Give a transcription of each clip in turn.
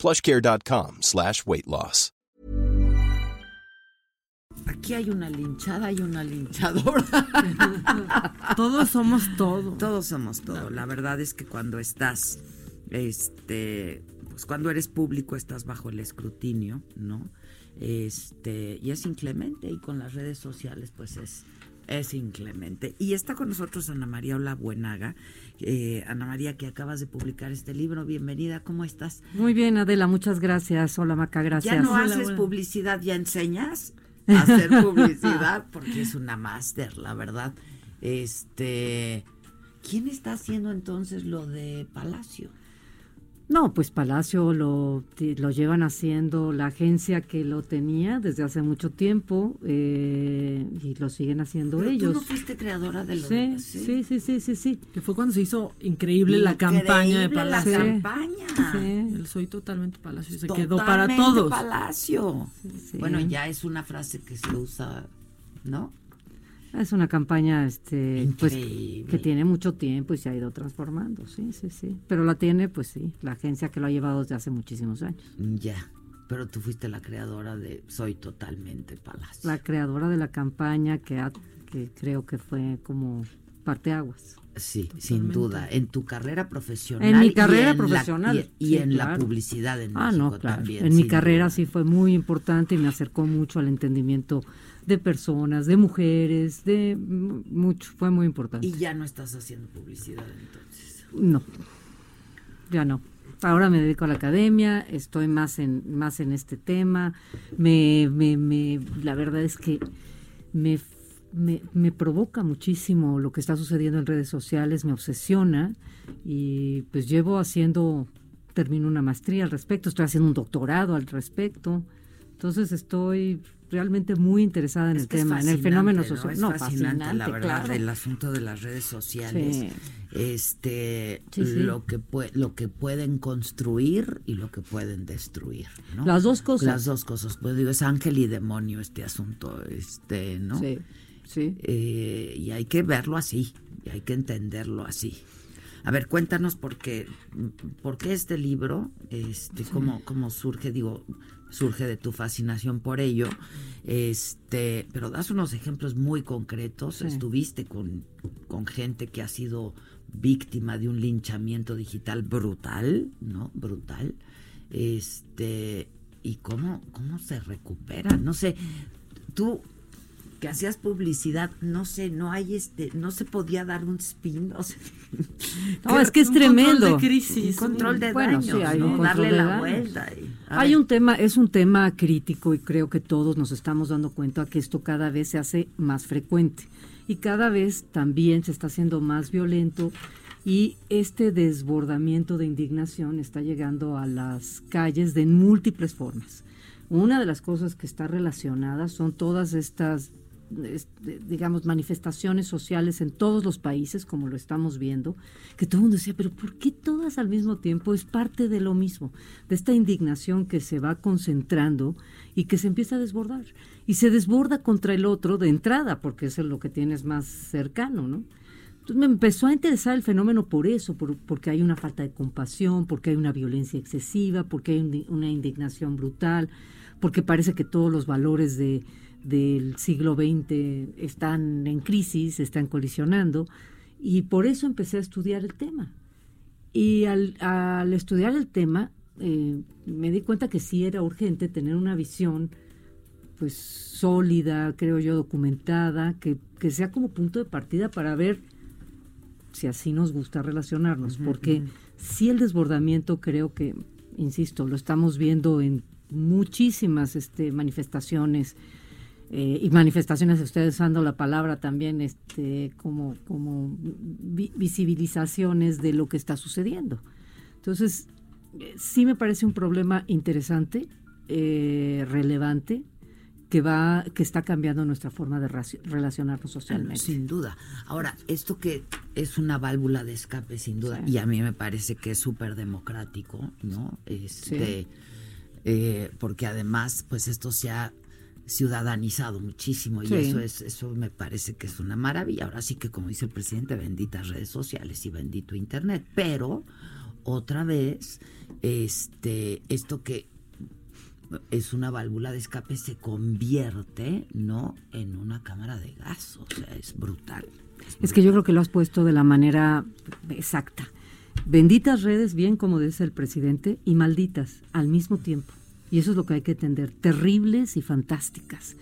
plushcare.com slash weight loss. Aquí hay una linchada y una linchadora. Todos somos todo. Todos somos todo. La verdad es que cuando estás, este, pues cuando eres público estás bajo el escrutinio, ¿no? Este, y es inclemente y con las redes sociales pues es es inclemente. Y está con nosotros Ana María Ola Buenaga. Eh, Ana María, que acabas de publicar este libro. Bienvenida, ¿cómo estás? Muy bien, Adela, muchas gracias. Hola, Maca, gracias. ¿Ya no Hola, haces hola. publicidad, ya enseñas a hacer publicidad? Porque es una máster, la verdad. Este, ¿quién está haciendo entonces lo de Palacio? No, pues Palacio lo, lo llevan haciendo la agencia que lo tenía desde hace mucho tiempo eh, y lo siguen haciendo Pero ellos. Tú no fuiste creadora de lo Sí, sí, sí, sí, sí, sí. Que fue cuando se hizo increíble la campaña de Increíble Palacio. La Sí. campaña. Sí. El soy totalmente Palacio. Se quedó para Totalmente todos. Palacio. sí. Bueno, ya es una frase que se usa, ¿no? Es una campaña este, pues, que tiene mucho tiempo y se ha ido transformando, sí, sí, sí. Pero la tiene, pues sí, la agencia que lo ha llevado desde hace muchísimos años. Ya. Pero tú fuiste la creadora de Soy totalmente Palacio. La creadora de la campaña que, ha- que creo que fue como parteaguas. Sí, sin duda. En tu carrera profesional. En mi y carrera en la- profesional, y y sí, en la publicidad en Ah, México no, claro. también. en mi carrera duda. sí fue muy importante y me acercó mucho al entendimiento de personas, de mujeres, de mucho, fue muy importante. Y ya no estás haciendo publicidad entonces. No, ya no. Ahora me dedico a la academia, estoy más en más en este tema. Me, me, me- la verdad es que me, me, me provoca muchísimo lo que está sucediendo en redes sociales, me obsesiona y pues llevo haciendo, termino una maestría al respecto, estoy haciendo un doctorado al respecto. Entonces estoy realmente muy interesada en Es el tema, en el fenómeno ¿no? social. Es No, fascinante, la verdad, claro. el asunto de las redes sociales. Sí. Este, Sí, sí. lo que lo que pueden construir y lo que pueden destruir, ¿no? Las dos cosas. Las dos cosas. Pues digo, es ángel y demonio este asunto, este, ¿no? Sí, sí. Eh, y hay que verlo así, y hay que entenderlo así. A ver, cuéntanos por qué, por qué este libro, este, cómo, cómo surge, digo, surge de tu fascinación por ello, este, pero das unos ejemplos muy concretos. Sí. Estuviste con, con gente que ha sido víctima de un linchamiento digital brutal, ¿no? Brutal. Este, y cómo, cómo se recupera, no sé, tú que hacías publicidad, no sé, no hay este, no se podía dar un spin, o sea, No, es que es Un control tremendo. de crisis. un control de Bueno, daños, sí, hay ¿no? un control darle de la daños. vuelta. y- Hay ver, un tema, es un tema crítico y creo que todos nos estamos dando cuenta que esto cada vez se hace más frecuente y cada vez también se está haciendo más violento y este desbordamiento de indignación está llegando a las calles de múltiples formas. Una de las cosas que está relacionada son todas estas digamos, manifestaciones sociales en todos los países, como lo estamos viendo, que todo el mundo decía, pero ¿por qué todas al mismo tiempo? Es parte de lo mismo, de esta indignación que se va concentrando y que se empieza a desbordar. Y se desborda contra el otro de entrada, porque eso es lo que tienes más cercano, ¿no? Entonces me empezó a interesar el fenómeno por eso, por- porque hay una falta de compasión, porque hay una violencia excesiva, porque hay un- una indignación brutal, porque parece que todos los valores de, del siglo XX están en crisis, están colisionando, y por eso empecé a estudiar el tema. Y al, al estudiar el tema, eh, me di cuenta que sí era urgente tener una visión pues sólida, creo yo, documentada, que, que sea como punto de partida para ver si así nos gusta relacionarnos, porque sí el desbordamiento creo que, insisto, lo estamos viendo en muchísimas este, manifestaciones eh, y manifestaciones, ustedes usando la palabra también este, como, como vi- visibilizaciones de lo que está sucediendo. Entonces, eh, sí me parece un problema interesante, eh, relevante que va que está cambiando nuestra forma de relacionarnos socialmente. Sin duda. Ahora, esto que es una válvula de escape, sin duda, y a mí me parece que es súper democrático, ¿no? Este, eh, porque además, pues esto se ha ciudadanizado muchísimo y eso es eso me parece que es una maravilla. Ahora sí que como dice el presidente, benditas redes sociales y bendito internet, pero otra vez este esto que es una válvula de escape se convierte no en una cámara de gas, o sea, es brutal. Es, que yo creo que lo has puesto de la manera exacta. Benditas redes, bien como dice el presidente, y malditas al mismo tiempo. Y eso es lo que hay que entender, terribles y fantásticas.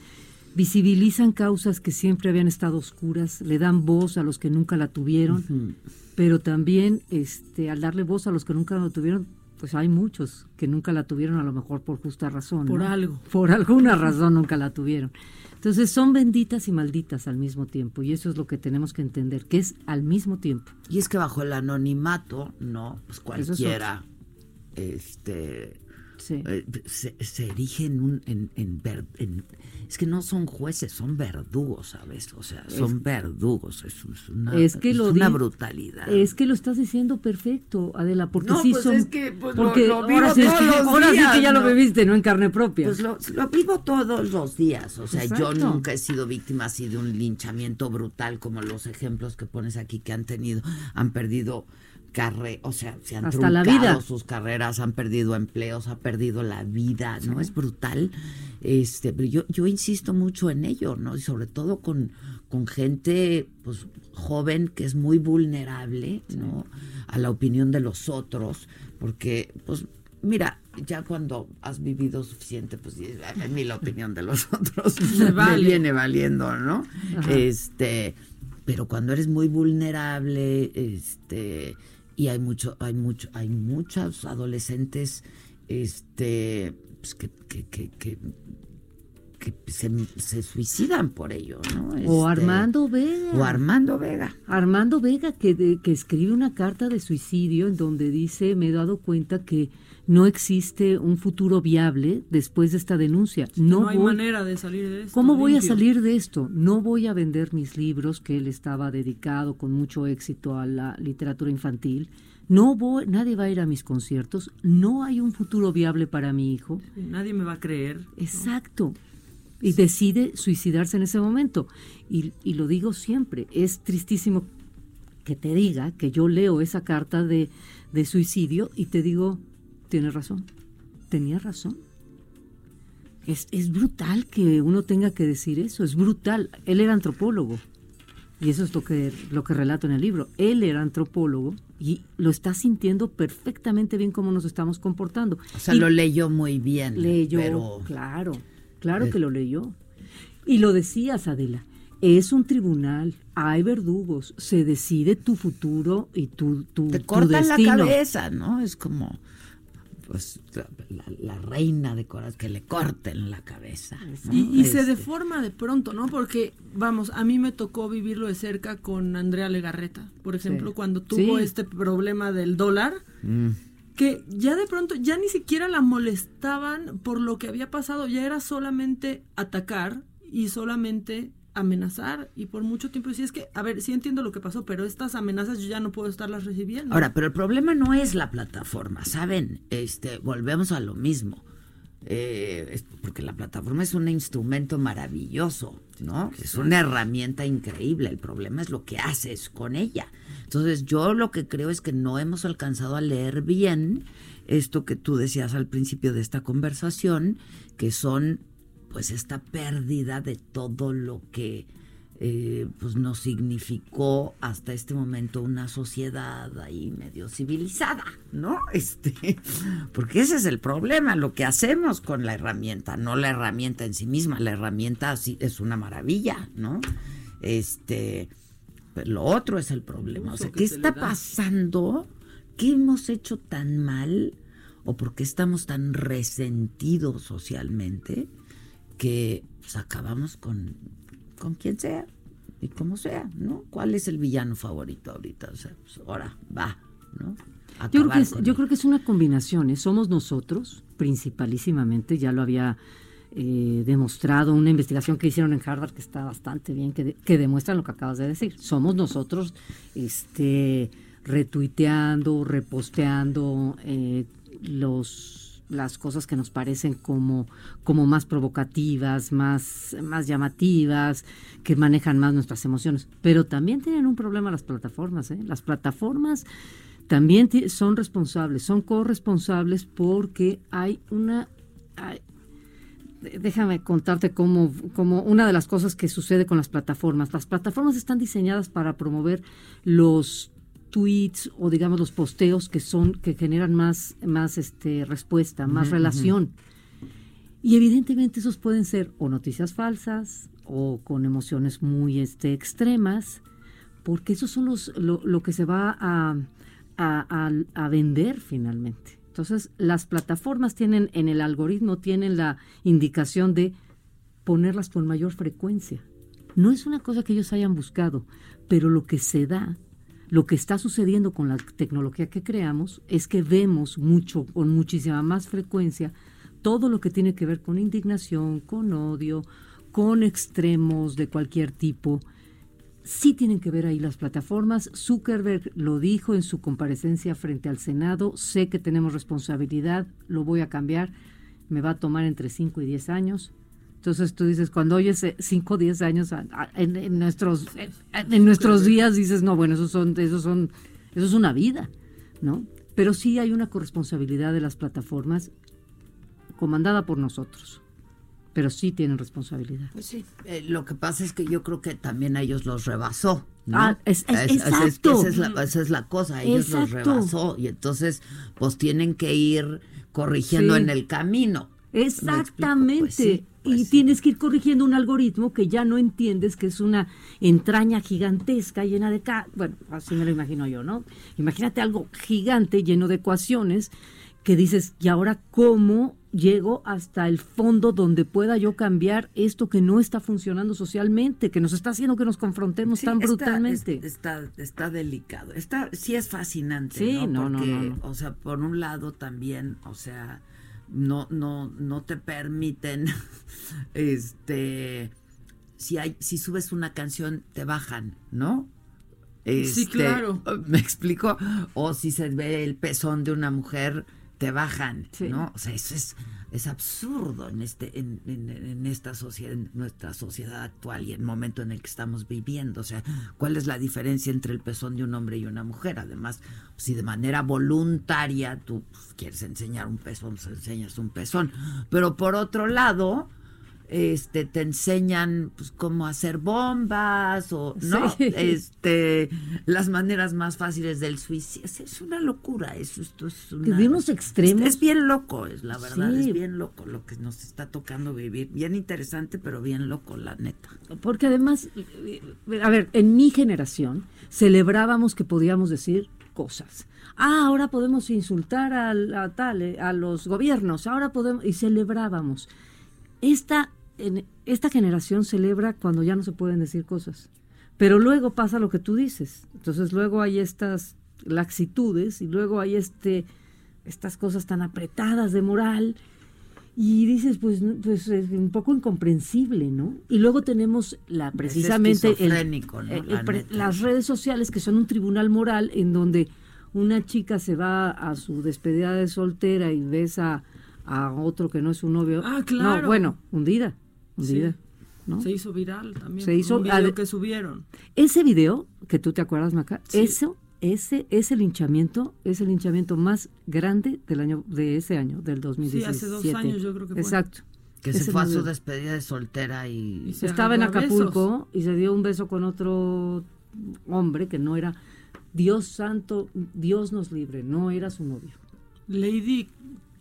Visibilizan causas que siempre habían estado oscuras, le dan voz a los que nunca la tuvieron, pero también este, al darle voz a los que nunca la tuvieron, pues hay muchos que nunca la tuvieron a lo mejor por justa razón. Por algo. Por alguna razón nunca la tuvieron. Entonces son benditas y malditas al mismo tiempo y eso es lo que tenemos que entender, que es al mismo tiempo. Y es que bajo el anonimato, no, pues cualquiera, este, eh, se, se, erige en, un, en, en, Es que no son jueces, son verdugos, ¿sabes? O sea, son verdugos. Es, una, es que lo una brutalidad. Es que lo estás diciendo perfecto, Adela, porque sí pues son. Es que, pues, porque lo, vivo ahora, sí, es que, ahora sí que ya lo viviste, ¿no? En carne propia. Pues lo, vivo todos los días. O sea, yo nunca he sido víctima así de un linchamiento brutal como los ejemplos que pones aquí que han tenido, han perdido o sea, se han Hasta la vida. sus carreras, han perdido empleos, ha perdido la vida, ¿no? Es brutal. Este, pero yo, yo insisto mucho en ello, ¿no? Y sobre todo con, con gente pues joven que es muy vulnerable, ¿no? A la opinión de los otros, porque pues mira, ya cuando has vivido suficiente, pues a mí la opinión de los otros me viene valiendo, ¿no? Este, pero cuando eres muy vulnerable, este, y hay mucho, hay mucho, hay muchos adolescentes este pues que, que, que, que se, suicidan por ello, ¿no? o este, Armando Vega. O Armando Vega. Armando Vega que, que escribe una carta de suicidio en donde dice, me he dado cuenta que no existe un futuro viable después de esta denuncia. No, hay manera de salir de esto. ¿Cómo voy a salir de esto? No voy a vender mis libros, que él estaba dedicado con mucho éxito a la literatura infantil. No voy, nadie va a ir a mis conciertos. No hay un futuro viable para mi hijo. Nadie me va a creer. Exacto. Y decide suicidarse en ese momento. Y, y lo digo siempre, es tristísimo que te diga que yo leo esa carta de, de suicidio y te digo, Tienes razón. Tenía razón. Es, es, brutal que uno tenga que decir eso, es brutal. Él era antropólogo. Y eso es lo que, lo que relato en el libro. Él era antropólogo y lo está sintiendo perfectamente bien cómo nos estamos comportando. O sea, lo leyó muy bien. Leyó, claro, claro que lo leyó. Y lo decías, Adela, es un tribunal, hay verdugos, se decide tu futuro y tu, tu, Te cortan la cabeza, ¿no? Es como pues la, reina de corazón, que le corten la cabeza. Y, se este. deforma de pronto, ¿no? Porque, vamos, a mí me tocó vivirlo de cerca con Andrea Legarreta, por ejemplo, cuando tuvo este problema del dólar. Mm. que ya de pronto ya ni siquiera la molestaban por lo que había pasado, ya era solamente atacar y solamente amenazar y por mucho tiempo decía es que, a ver, sí entiendo lo que pasó, pero estas amenazas yo ya no puedo estarlas recibiendo. Ahora, pero el problema no es la plataforma, ¿saben? Este, volvemos a lo mismo. Eh, porque la plataforma es un instrumento maravilloso, ¿no? Es una herramienta increíble. El problema es lo que haces con ella. Entonces, yo lo que creo es que no hemos alcanzado a leer bien esto que tú decías al principio de esta conversación, que son pues esta pérdida de todo lo que eh, pues nos significó hasta este momento una sociedad ahí medio civilizada, ¿no? Este, porque ese es el problema, lo que hacemos con la herramienta, no la herramienta en sí misma, la herramienta sí es una maravilla, ¿no? Este, pero lo otro es el problema, o sea, ¿qué está pasando? ¿Qué hemos hecho tan mal? ¿O por qué estamos tan resentidos socialmente? Que pues, acabamos con, con quien sea y como sea, ¿no? ¿Cuál es el villano favorito ahorita? O sea, pues ahora va, ¿no? Yo creo, que es, yo creo que es una combinación, ¿eh? somos nosotros principalísimamente, ya lo había eh, demostrado una investigación que hicieron en Harvard que está bastante bien, que, que demuestra lo que acabas de decir. Somos nosotros este, retuiteando, reposteando eh, los las cosas que nos parecen como, como más provocativas, más, más llamativas, que manejan más nuestras emociones. Pero también tienen un problema las plataformas. ¿eh? Las plataformas también son responsables, son corresponsables porque hay una... déjame contarte cómo, cómo una de las cosas que sucede con las plataformas. Las plataformas están diseñadas para promover los tweets o digamos los posteos que son que generan más más este respuesta, más relación. Y evidentemente esos pueden ser o noticias falsas o con emociones muy este extremas, porque esos son los lo, que se va a, a, a vender finalmente. Entonces, las plataformas tienen en el algoritmo tienen la indicación de ponerlas con mayor frecuencia. No es una cosa que ellos hayan buscado, pero lo que se da lo que está sucediendo con la tecnología que creamos es que vemos mucho, con muchísima más frecuencia, todo lo que tiene que ver con indignación, con odio, con extremos de cualquier tipo. Sí tienen que ver ahí las plataformas. Zuckerberg lo dijo en su comparecencia frente al Senado. Sé que tenemos responsabilidad, lo voy a cambiar. Me va a tomar entre 5 y 10 años. Entonces tú dices, cuando oyes 5 o 10 años en, nuestros, en, nuestros días, dices, no, bueno, esos son, esos son, eso es una vida, ¿no? Pero sí hay una corresponsabilidad de las plataformas comandada por nosotros pero sí tienen responsabilidad. Pues sí, eh, lo que pasa es que yo creo que también a ellos los rebasó. ¿no? Ah, es, exacto. esa, es la, cosa, ellos los rebasó y entonces pues tienen que ir corrigiendo en el camino. Exactamente. Pues y tienes que ir corrigiendo un algoritmo que ya no entiendes que es una entraña gigantesca llena de... Bueno, así me lo imagino yo, ¿no? Imagínate algo gigante lleno de ecuaciones que dices, ¿y ahora cómo llego hasta el fondo donde pueda yo cambiar esto que no está funcionando socialmente, que nos está haciendo que nos confrontemos tan brutalmente? Está, está, delicado. Está, sí es fascinante, sí, ¿no? no, no, o sea, por un lado también, o sea no, no, no te permiten, este, si hay, si subes una canción, te bajan, ¿no? sí, este, claro. ¿Me explico? O si se ve el pezón de una mujer, te bajan, ¿no? O sea, eso es, es absurdo en este, en, en, esta sociedad, en nuestra sociedad actual y el momento en el que estamos viviendo. O sea, ¿cuál es la diferencia entre el pezón de un hombre y una mujer? Además, si de manera voluntaria tú pues, quieres enseñar un pezón, pues enseñas un pezón. Pero por otro lado, este te enseñan pues cómo hacer bombas o no este las maneras más fáciles del suicidio. Es una locura eso esto es una, extremos. Es, bien loco es la verdad es bien loco lo que nos está tocando vivir. Bien interesante pero bien loco la neta. Porque además a ver en mi generación celebrábamos que podíamos decir cosas. Ah ahora podemos insultar a, a tal eh, a los gobiernos ahora podemos y celebrábamos. Esta en esta generación celebra cuando ya no se pueden decir cosas. Pero luego pasa lo que tú dices. Entonces luego hay estas laxitudes y luego hay este estas cosas tan apretadas de moral y dices pues pues es un poco incomprensible, ¿no? Y luego tenemos la precisamente las redes sociales que son un tribunal moral en donde una chica se va a su despedida de soltera y besa a otro que no es su novio. Ah, claro. No, bueno, hundida. Se hizo viral también. Se hizo un video que subieron. Ese video que tú te acuerdas, Maca, eso, ese, ese linchamiento es el linchamiento más grande del año, de ese año, del 2017. Sí, hace dos años yo creo que fue. Exacto. Que se fue a su despedida de soltera y, estaba en Acapulco y se dio un beso con otro hombre que no era Dios santo, Dios nos libre, no era su novio. Lady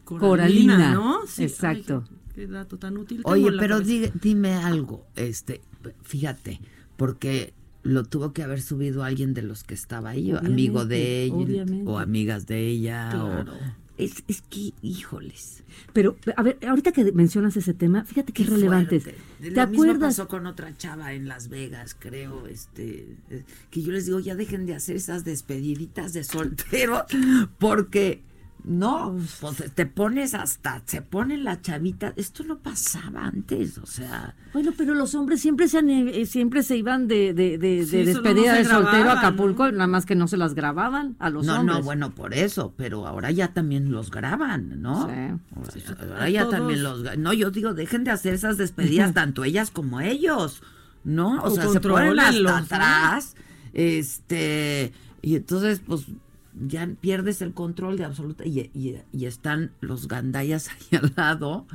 Coralina, ¿no? Exacto. Qué dato tan útil. Oye, pero dime algo, este, fíjate, porque lo tuvo que haber subido alguien de los que estaba ahí, amigo de ella, o amigas de ella, es, es, que, híjoles. Pero, a ver, ahorita que mencionas ese tema, fíjate qué, relevante ¿Te Lo acuerdas? pasó con otra chava en Las Vegas, creo, este, que yo les digo, ya dejen de hacer esas despediditas de soltero, porque No, pues te pones hasta, se pone la chavita. Esto no pasaba antes, o sea. Bueno, pero los hombres siempre se, eh, siempre se iban de, de, de, despedida de soltero a Acapulco, nada más que no se las grababan a los hombres. No, no, bueno, por eso, pero ahora ya también los graban, ¿no? Sí. Ahora, ya también los. No, yo digo, dejen de hacer esas despedidas, tanto ellas como ellos, ¿no? O, sea, se ponen hasta atrás, este. Y entonces, pues ya pierdes el control de absoluta y, y, están los gandayas ahí al lado.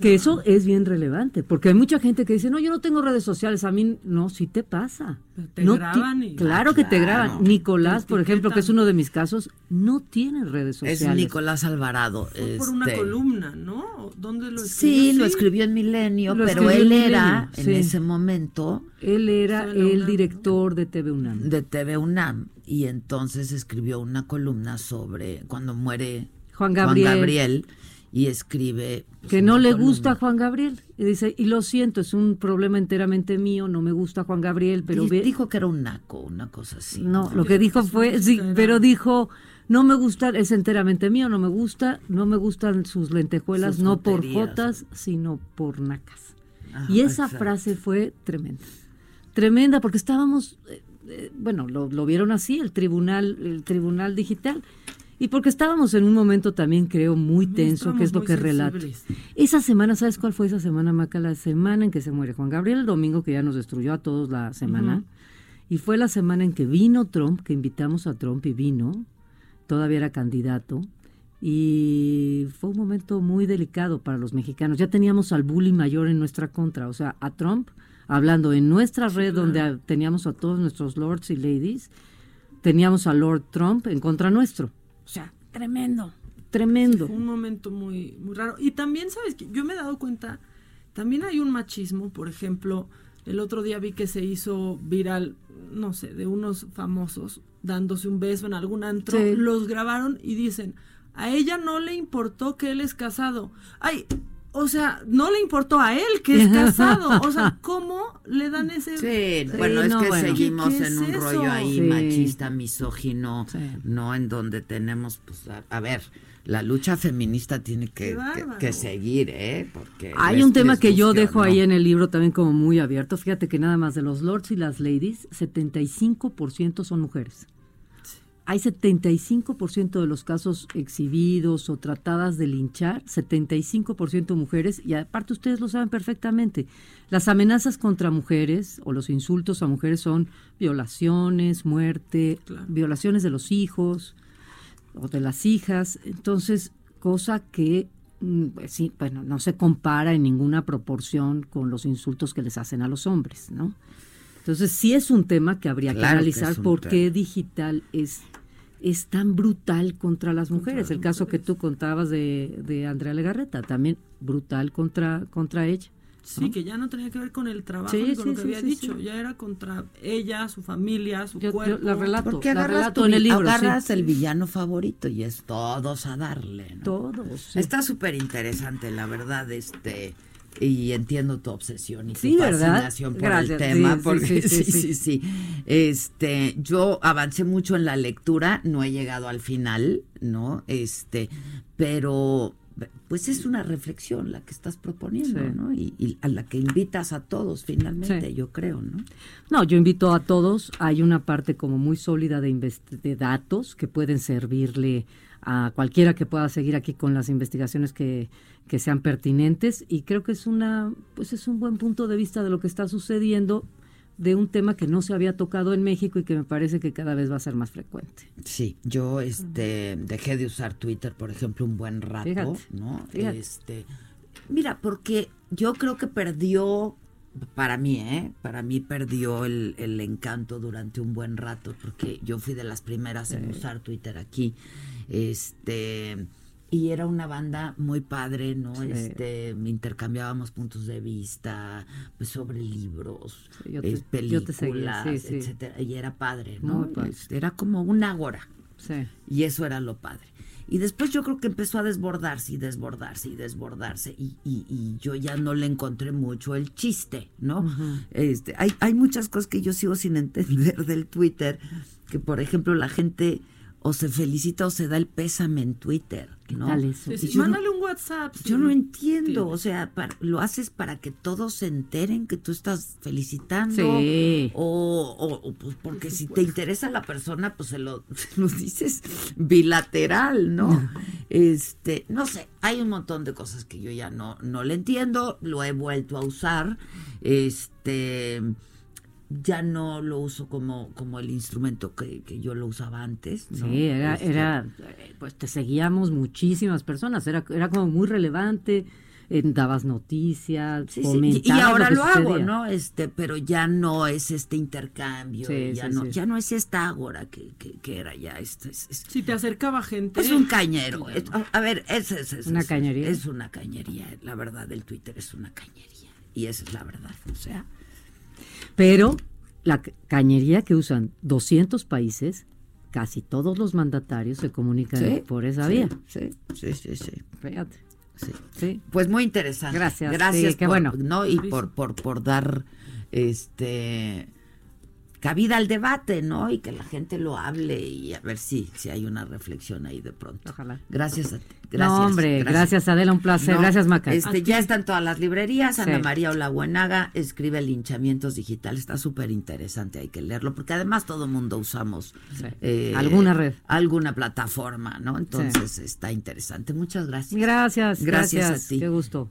Que eso es bien relevante, porque hay mucha gente que dice, no, yo no tengo redes sociales, a mí no, sí te pasa. te graban y... Claro que te graban. Nicolás, por ejemplo, que es uno de mis casos, no tiene redes sociales. Es Nicolás Alvarado. por una este, columna, ¿no? ¿Dónde lo escribió? Sí, lo escribió en Milenio, pero él era, en ese momento... Él era el director de TV UNAM. De TV UNAM y entonces escribió una columna sobre cuando muere Juan Gabriel, y escribe pues, que no le gusta a Juan Gabriel. Y dice y lo siento es un problema enteramente mío no me gusta Juan Gabriel pero dijo que era un naco una cosa así no, lo que dijo fue sí pero dijo no me gusta es enteramente mío no me gusta no me gustan sus lentejuelas no por jotas sino por nacas ah, y esa frase fue tremenda tremenda porque estábamos eh, eh, bueno, lo, vieron así, el tribunal, el tribunal digital. Y porque estábamos en un momento también, creo, muy tenso, que es lo que relata. Esa semana, ¿sabes cuál fue esa semana, Maca? La semana en que se muere Juan Gabriel, el domingo que ya nos destruyó a todos la semana. Y fue la semana en que vino Trump, que invitamos a Trump y vino, todavía era candidato. Y fue un momento muy delicado para los mexicanos. Ya teníamos al bully mayor en nuestra contra, o sea, a Trump hablando en nuestra red donde teníamos a todos nuestros lords y ladies, teníamos a Lord Trump en contra nuestro. O sea, tremendo, tremendo. un momento muy, muy raro. Y también, ¿sabes? que Yo me he dado cuenta, también hay un machismo, por ejemplo, el otro día vi que se hizo viral, no sé, de unos famosos dándose un beso en algún antro, los grabaron y dicen, a ella no le importó que él es casado. Ay, o sea, no le importó a él que es casado. O sea, ¿cómo le dan ese... Sí, bueno, es que seguimos en un rollo ahí machista, misógino, ¿no? En donde tenemos, pues, a, ver, la lucha feminista tiene que, que, seguir, ¿eh? Porque Hay un tema que yo dejo ahí en el libro también como muy abierto. Fíjate que nada más de los lords y las ladies, 75% son mujeres hay 75% de los casos exhibidos o tratadas de linchar, 75% mujeres, y aparte ustedes lo saben perfectamente, las amenazas contra mujeres o los insultos a mujeres son violaciones, muerte, violaciones de los hijos o de las hijas, entonces, cosa que mm, pues sí, bueno, no se compara en ninguna proporción con los insultos que les hacen a los hombres, ¿no? Entonces sí es un tema que habría que analizar por qué digital es es tan brutal contra las mujeres. el caso que tú contabas de, de Andrea Legarreta, también brutal contra, contra ella. Sí, que ya no tenía que ver con el trabajo ni con lo que había dicho, ya era contra ella, su familia, su cuerpo. la relato, Porque la relato en el libro. Agarras el villano favorito y es todos a darle. Todos. Está súper interesante, la verdad, este y entiendo tu obsesión y tu fascinación por el tema, porque sí sí, sí Este, yo avancé mucho en la lectura, no he llegado al final, ¿no? Este, pero pues es una reflexión la que estás proponiendo, ¿no? Y, a la que invitas a todos finalmente, yo creo, ¿no? No, yo invito a todos. Hay una parte como muy sólida de, de datos que pueden servirle a cualquiera que pueda seguir aquí con las investigaciones que, que sean pertinentes y creo que es una pues es un buen punto de vista de lo que está sucediendo de un tema que no se había tocado en México y que me parece que cada vez va a ser más frecuente. Sí, yo este dejé de usar Twitter, por ejemplo, un buen rato, ¿no? Este, mira, porque yo creo que perdió para mí, ¿eh? Para mí perdió el, el encanto durante un buen rato, porque yo fui de las primeras en usar Twitter aquí. Este y era una banda muy padre, ¿no? Este, intercambiábamos puntos de vista pues, sobre libros, películas, etcétera, y era padre, ¿no? Este, era como un ágora. Y eso era lo padre. Y después yo creo que empezó a desbordarse y desbordarse y desbordarse y, y, yo ya no le encontré mucho el chiste, ¿no? este, hay, hay muchas cosas que yo sigo sin entender del Twitter, que por ejemplo la gente o se felicita o se da el pésame en Twitter, ¿no? mándale un WhatsApp. Yo no entiendo, o sea, lo haces para que todos se enteren que tú estás felicitando o, pues porque si te interesa la persona, pues se lo, dices bilateral, ¿no? Este, no sé, hay un montón de cosas que yo ya no no le entiendo, lo he vuelto a usar, este ya no lo uso como, como el instrumento que, yo lo usaba antes. Sí, era, este, era, pues te seguíamos muchísimas personas, era, era como muy relevante, dabas noticias, sí, y, ahora lo, hago, ¿no? Este, pero ya no es este intercambio, ya no, ya no es esta ágora que, que, era ya. Este, si te acercaba gente. Es un cañero. a ver, es, es, una cañería. Es una cañería, la verdad, el Twitter es una cañería. Y esa es la verdad, o sea. Pero la cañería que usan 200 países, casi todos los mandatarios se comunican por esa vía. Sí, sí, sí, sí. Fíjate. Sí. Pues muy interesante. Gracias. Gracias. qué bueno. ¿no? Y por, por, por dar este cabida al debate, ¿no? Y que la gente lo hable y a ver si, si hay una reflexión ahí de pronto. Ojalá. Gracias a ti. Gracias, no, hombre, gracias. Adela, un placer. gracias, Maca. Este, ya están todas las librerías. Ana María Olabuenaga escribe linchamientos digitales. Está súper interesante, hay que leerlo, porque además todo mundo usamos eh, alguna red. Alguna plataforma, ¿no? Entonces está interesante. Muchas gracias. Gracias. Gracias, gracias a ti. Qué gusto.